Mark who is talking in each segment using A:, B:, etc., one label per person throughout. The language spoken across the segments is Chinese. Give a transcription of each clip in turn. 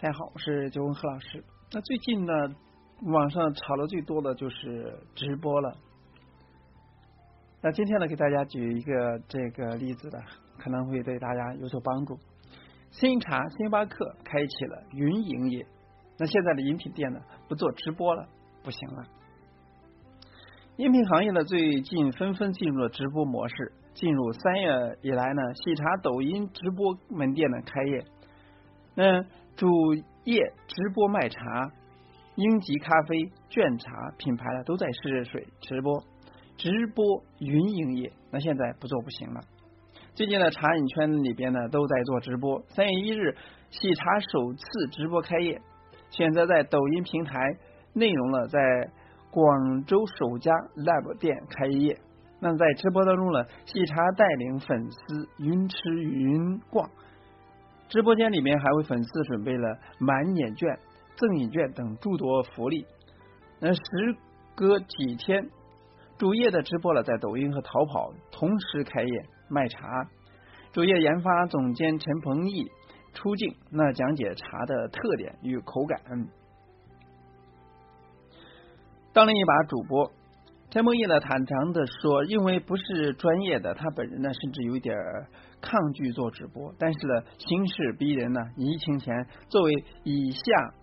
A: 大家好，我是九文贺老师。那最近呢，网上炒的最多的就是直播了。那今天呢，给大家举一个这个例子的，可能会对大家有所帮助。新茶星巴克开启了云营业，那现在的饮品店呢，不做直播了，不行了。饮品行业呢，最近纷纷进入了直播模式。进入三月以来呢，喜茶、抖音直播门店的开业。那主业直播卖茶，英吉咖啡、卷茶品牌呢都在试水直播，直播云营业。那现在不做不行了。最近的茶饮圈里边呢都在做直播。三月一日，喜茶首次直播开业，选择在抖音平台内容了在。广州首家 Lab 店开业，那在直播当中呢，喜茶带领粉丝云吃云逛，直播间里面还为粉丝准备了满减券、赠饮券等诸多福利。那时隔几天，主页的直播了，在抖音和淘宝同时开业卖茶。主页研发总监陈鹏毅出镜，那讲解茶的特点与口感。当了一把主播，陈梦毅呢坦诚的说，因为不是专业的，他本人呢甚至有点抗拒做直播。但是呢，形势逼人呢，疫情前作为以下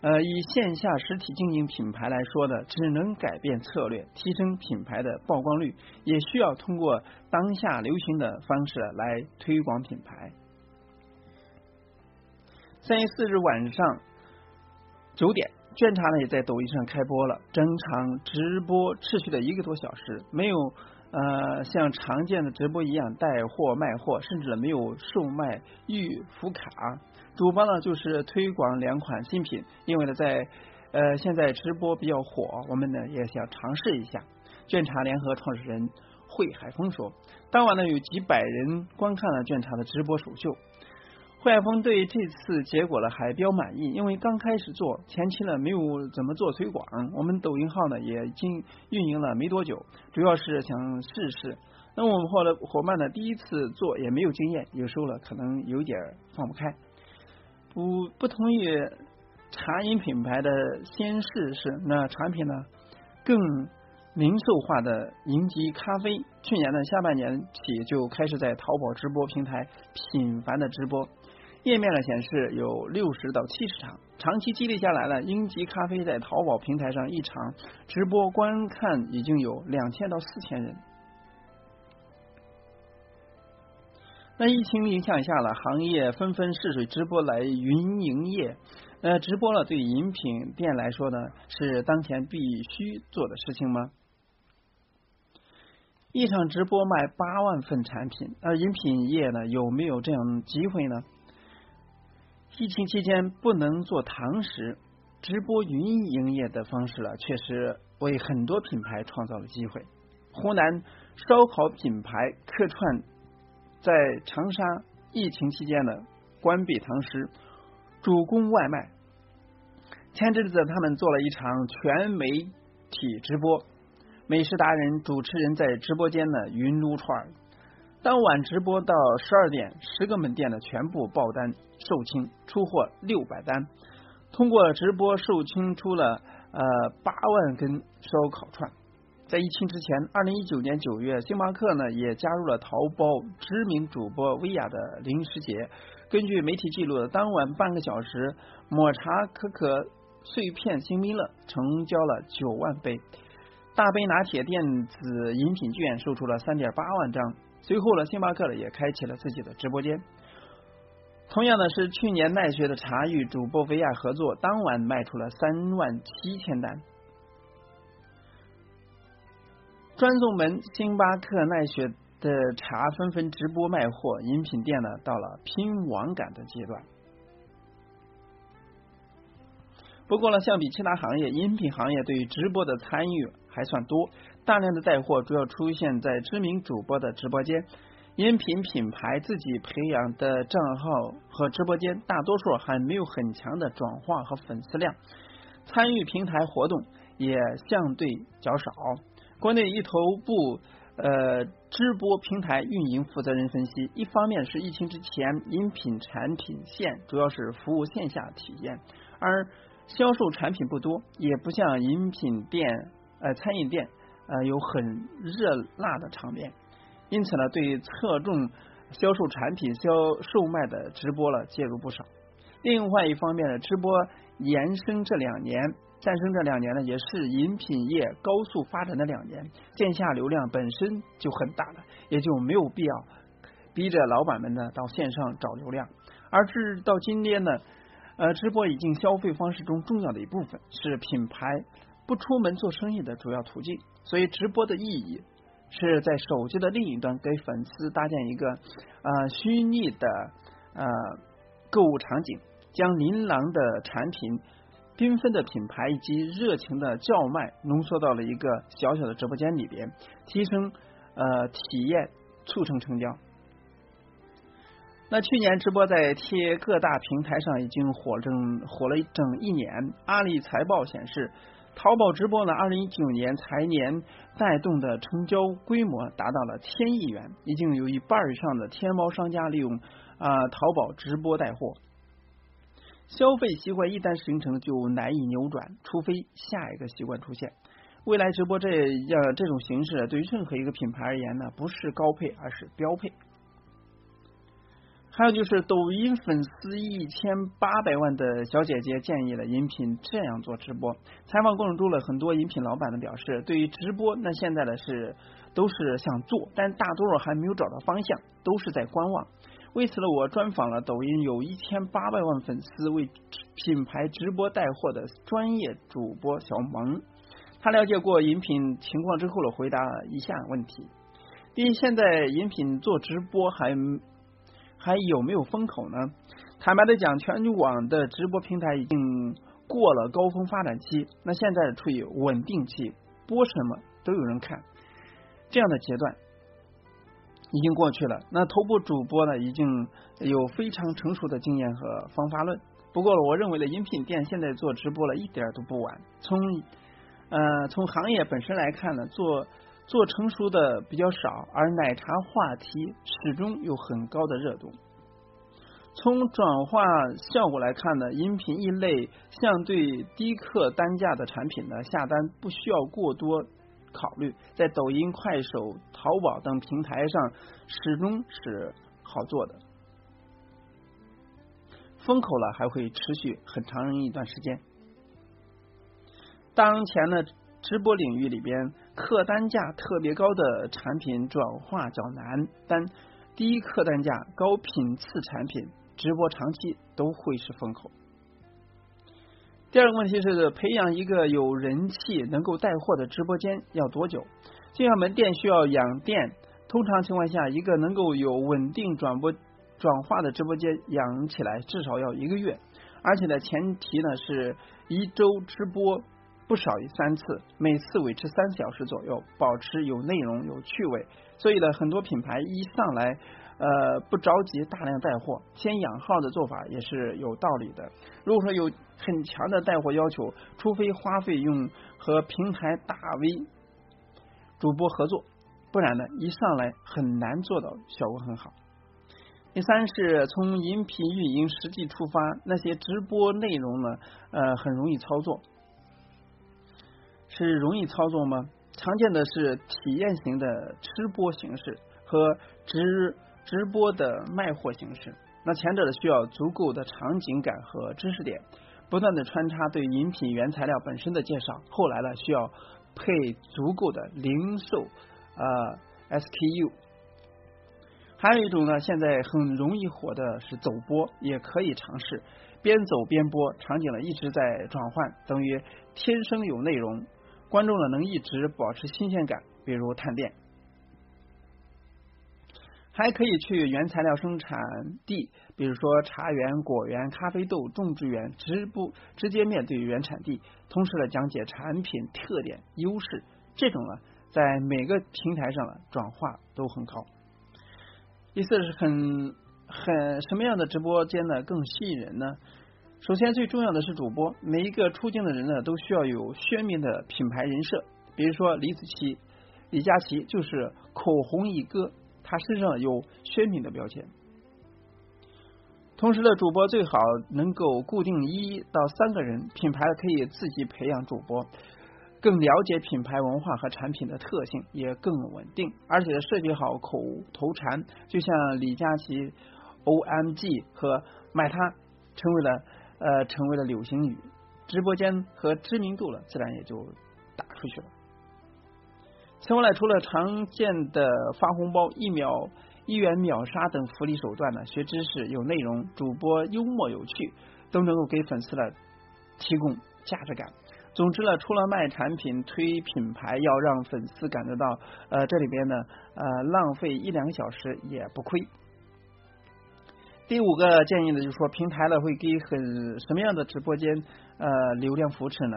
A: 呃以线下实体经营品牌来说的，只能改变策略，提升品牌的曝光率，也需要通过当下流行的方式来推广品牌。三月四日晚上九点。卷茶呢也在抖音上开播了，整场直播持续了一个多小时，没有呃像常见的直播一样带货卖货，甚至没有售卖预付卡。主播呢就是推广两款新品，因为呢在呃现在直播比较火，我们呢也想尝试一下。卷茶联合创始人惠海峰说，当晚呢有几百人观看了卷茶的直播首秀。惠海峰对这次结果呢还比较满意，因为刚开始做，前期呢没有怎么做推广，我们抖音号呢也经运营了没多久，主要是想试试。那我们后来伙伴呢第一次做也没有经验，有时候呢可能有点放不开。不不同于茶饮品牌的先试试，那产品呢更零售化的银吉咖啡，去年的下半年起就开始在淘宝直播平台频繁的直播。页面呢显示有六十到七十场，长期积累下来了，英吉咖啡在淘宝平台上一场直播观看已经有两千到四千人。那疫情影响下了，行业纷纷试水直播来云营业。呃，直播了对饮品店来说呢，是当前必须做的事情吗？一场直播卖八万份产品，而饮品业呢有没有这样机会呢？疫情期间不能做堂食，直播云营业的方式了，确实为很多品牌创造了机会。湖南烧烤品牌客串在长沙疫情期间呢关闭堂食，主攻外卖。前阵子他们做了一场全媒体直播，美食达人主持人在直播间呢云撸串。当晚直播到十二点，十个门店的全部爆单售罄，出货六百单。通过直播售罄出了呃八万根烧烤串。在疫情之前，二零一九年九月，星巴克呢也加入了淘宝知名主播薇娅的零食节。根据媒体记录，当晚半个小时，抹茶可可碎片星冰乐成交了九万杯，大杯拿铁电子饮品券售出了三点八万张。随后呢，星巴克呢也开启了自己的直播间。同样的是，去年奈雪的茶与主播薇娅合作，当晚卖出了三万七千单。专送门、星巴克、奈雪的茶纷纷直播卖货，饮品店呢到了拼网感的阶段。不过呢，相比其他行业，饮品行业对于直播的参与还算多。大量的带货主要出现在知名主播的直播间，饮品品牌自己培养的账号和直播间，大多数还没有很强的转化和粉丝量，参与平台活动也相对较少。国内一头部呃直播平台运营负责人分析，一方面是疫情之前饮品产品线主要是服务线下体验，而销售产品不多，也不像饮品店、呃餐饮店呃有很热辣的场面，因此呢，对侧重销售产品销售卖的直播了介入不少。另外一方面呢，直播延伸这两年。诞生这两年呢，也是饮品业高速发展的两年，线下流量本身就很大了，也就没有必要逼着老板们呢到线上找流量。而至到今天呢，呃，直播已经消费方式中重要的一部分，是品牌不出门做生意的主要途径。所以，直播的意义是在手机的另一端给粉丝搭建一个呃虚拟的呃购物场景，将琳琅的产品。缤纷的品牌以及热情的叫卖浓缩到了一个小小的直播间里边，提升呃体验，促成成交。那去年直播在贴各大平台上已经火整火了整一年。阿里财报显示，淘宝直播呢，二零一九年财年带动的成交规模达到了千亿元，已经有一半以上的天猫商家利用啊淘宝直播带货。消费习惯一旦形成，就难以扭转，除非下一个习惯出现。未来直播这样这种形式，对于任何一个品牌而言呢，不是高配，而是标配。还有就是，抖音粉丝一千八百万的小姐姐建议了饮品这样做直播。采访过程中了很多饮品老板的表示，对于直播，那现在的是都是想做，但大多数还没有找到方向，都是在观望。为此呢，我专访了抖音有一千八百万粉丝为品牌直播带货的专业主播小萌。他了解过饮品情况之后呢，回答了以下问题：第一，现在饮品做直播还还有没有风口呢？坦白的讲，全网的直播平台已经过了高峰发展期，那现在处于稳定期，播什么都有人看这样的阶段。已经过去了。那头部主播呢，已经有非常成熟的经验和方法论。不过，我认为的饮品店现在做直播了一点都不晚。从呃从行业本身来看呢，做做成熟的比较少，而奶茶话题始终有很高的热度。从转化效果来看呢，饮品一类相对低客单价的产品呢，下单不需要过多。考虑在抖音、快手、淘宝等平台上始终是好做的，风口了还会持续很长一段时间。当前的直播领域里边，客单价特别高的产品转化较难，但低客单价、高品次产品直播长期都会是风口。第二个问题是培养一个有人气、能够带货的直播间要多久？就像门店需要养店，通常情况下，一个能够有稳定转播转化的直播间养起来至少要一个月，而且呢，前提呢是一周直播不少于三次，每次维持三小时左右，保持有内容、有趣味。所以呢，很多品牌一上来。呃，不着急大量带货，先养号的做法也是有道理的。如果说有很强的带货要求，除非花费用和平台大 V 主播合作，不然呢，一上来很难做到效果很好。第三是从饮品运营实际出发，那些直播内容呢，呃，很容易操作，是容易操作吗？常见的是体验型的吃播形式和直。直播的卖货形式，那前者的需要足够的场景感和知识点，不断的穿插对饮品原材料本身的介绍；后来呢，需要配足够的零售呃 SKU。还有一种呢，现在很容易火的是走播，也可以尝试边走边播，场景呢一直在转换，等于天生有内容，观众呢能一直保持新鲜感，比如探店。还可以去原材料生产地，比如说茶园、果园、咖啡豆种植园，直播直接面对原产地，同时呢讲解产品特点、优势，这种呢在每个平台上呢转化都很高。第四是很很什么样的直播间呢更吸引人呢？首先最重要的是主播，每一个出镜的人呢都需要有鲜明的品牌人设，比如说李子柒。李佳琦就是口红一哥，他身上有鲜明的标签。同时呢主播最好能够固定一到三个人，品牌可以自己培养主播，更了解品牌文化和产品的特性，也更稳定，而且设计好口头禅，就像李佳琦 O M G 和买它成为了呃成为了流行语，直播间和知名度了，自然也就打出去了。此外，除了常见的发红包、一秒。一元秒杀等福利手段呢？学知识、有内容，主播幽默有趣，都能够给粉丝呢提供价值感。总之呢，除了卖产品、推品牌，要让粉丝感觉到，呃，这里边呢，呃，浪费一两个小时也不亏。第五个建议呢，就是说平台呢会给很什么样的直播间呃流量扶持呢？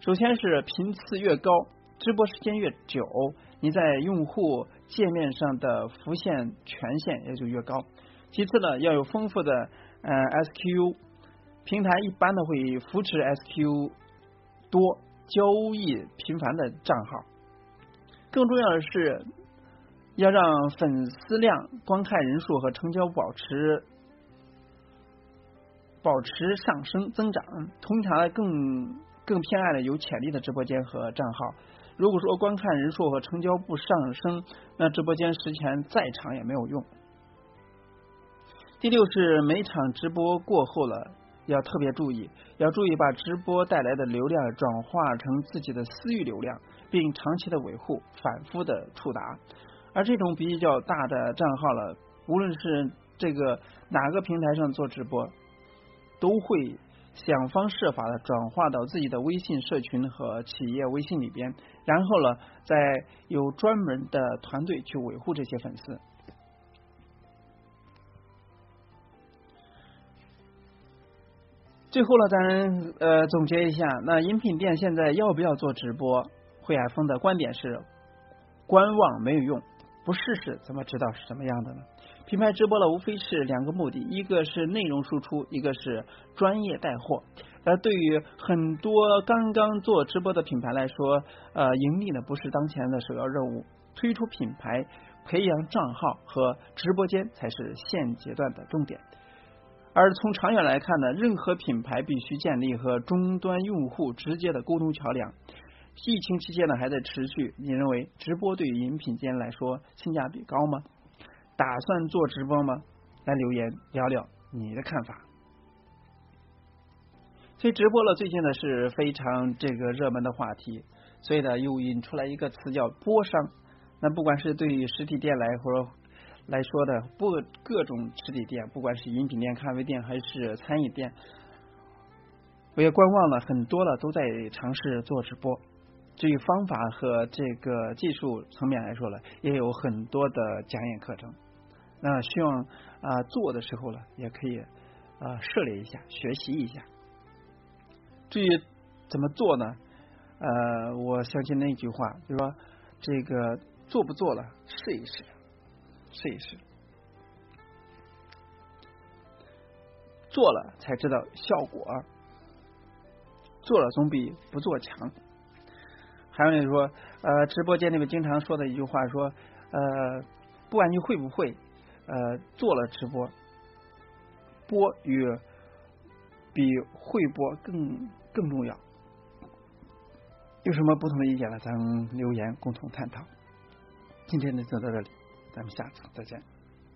A: 首先是频次越高，直播时间越久。你在用户界面上的浮现权限也就越高。其次呢，要有丰富的呃 SQ，平台一般呢会扶持 SQ 多、交易频繁的账号。更重要的是，要让粉丝量、观看人数和成交保持保持上升增长。通常更更偏爱的有潜力的直播间和账号。如果说观看人数和成交不上升，那直播间时间再长也没有用。第六是每场直播过后了，要特别注意，要注意把直播带来的流量转化成自己的私域流量，并长期的维护，反复的触达。而这种比较大的账号了，无论是这个哪个平台上做直播，都会。想方设法的转化到自己的微信社群和企业微信里边，然后呢，再有专门的团队去维护这些粉丝。最后呢，咱呃总结一下，那饮品店现在要不要做直播？惠海峰的观点是：观望没有用，不试试怎么知道是什么样的呢？品牌直播呢，无非是两个目的，一个是内容输出，一个是专业带货。而对于很多刚刚做直播的品牌来说，呃，盈利呢不是当前的首要任务，推出品牌、培养账号和直播间才是现阶段的重点。而从长远来看呢，任何品牌必须建立和终端用户直接的沟通桥梁。疫情期间呢还在持续，你认为直播对于饮品店来说性价比高吗？打算做直播吗？来留言聊聊你的看法。所以直播了，最近呢是非常这个热门的话题，所以呢又引出来一个词叫“播商”。那不管是对于实体店来或来说的，不各种实体店，不管是饮品店、咖啡店还是餐饮店，我也观望了很多了，都在尝试做直播。至于方法和这个技术层面来说呢，也有很多的讲演课程。那希望啊做的时候呢，也可以啊涉猎一下，学习一下。至于怎么做呢？呃，我相信那句话，就说这个做不做了，试一试，试一试，做了才知道效果，做了总比不做强。还有就是说，呃，直播间里面经常说的一句话，说，呃，不管你会不会。呃，做了直播，播与比会播更更重要。有什么不同的意见呢？咱们留言共同探讨。今天就到这里，咱们下次再见。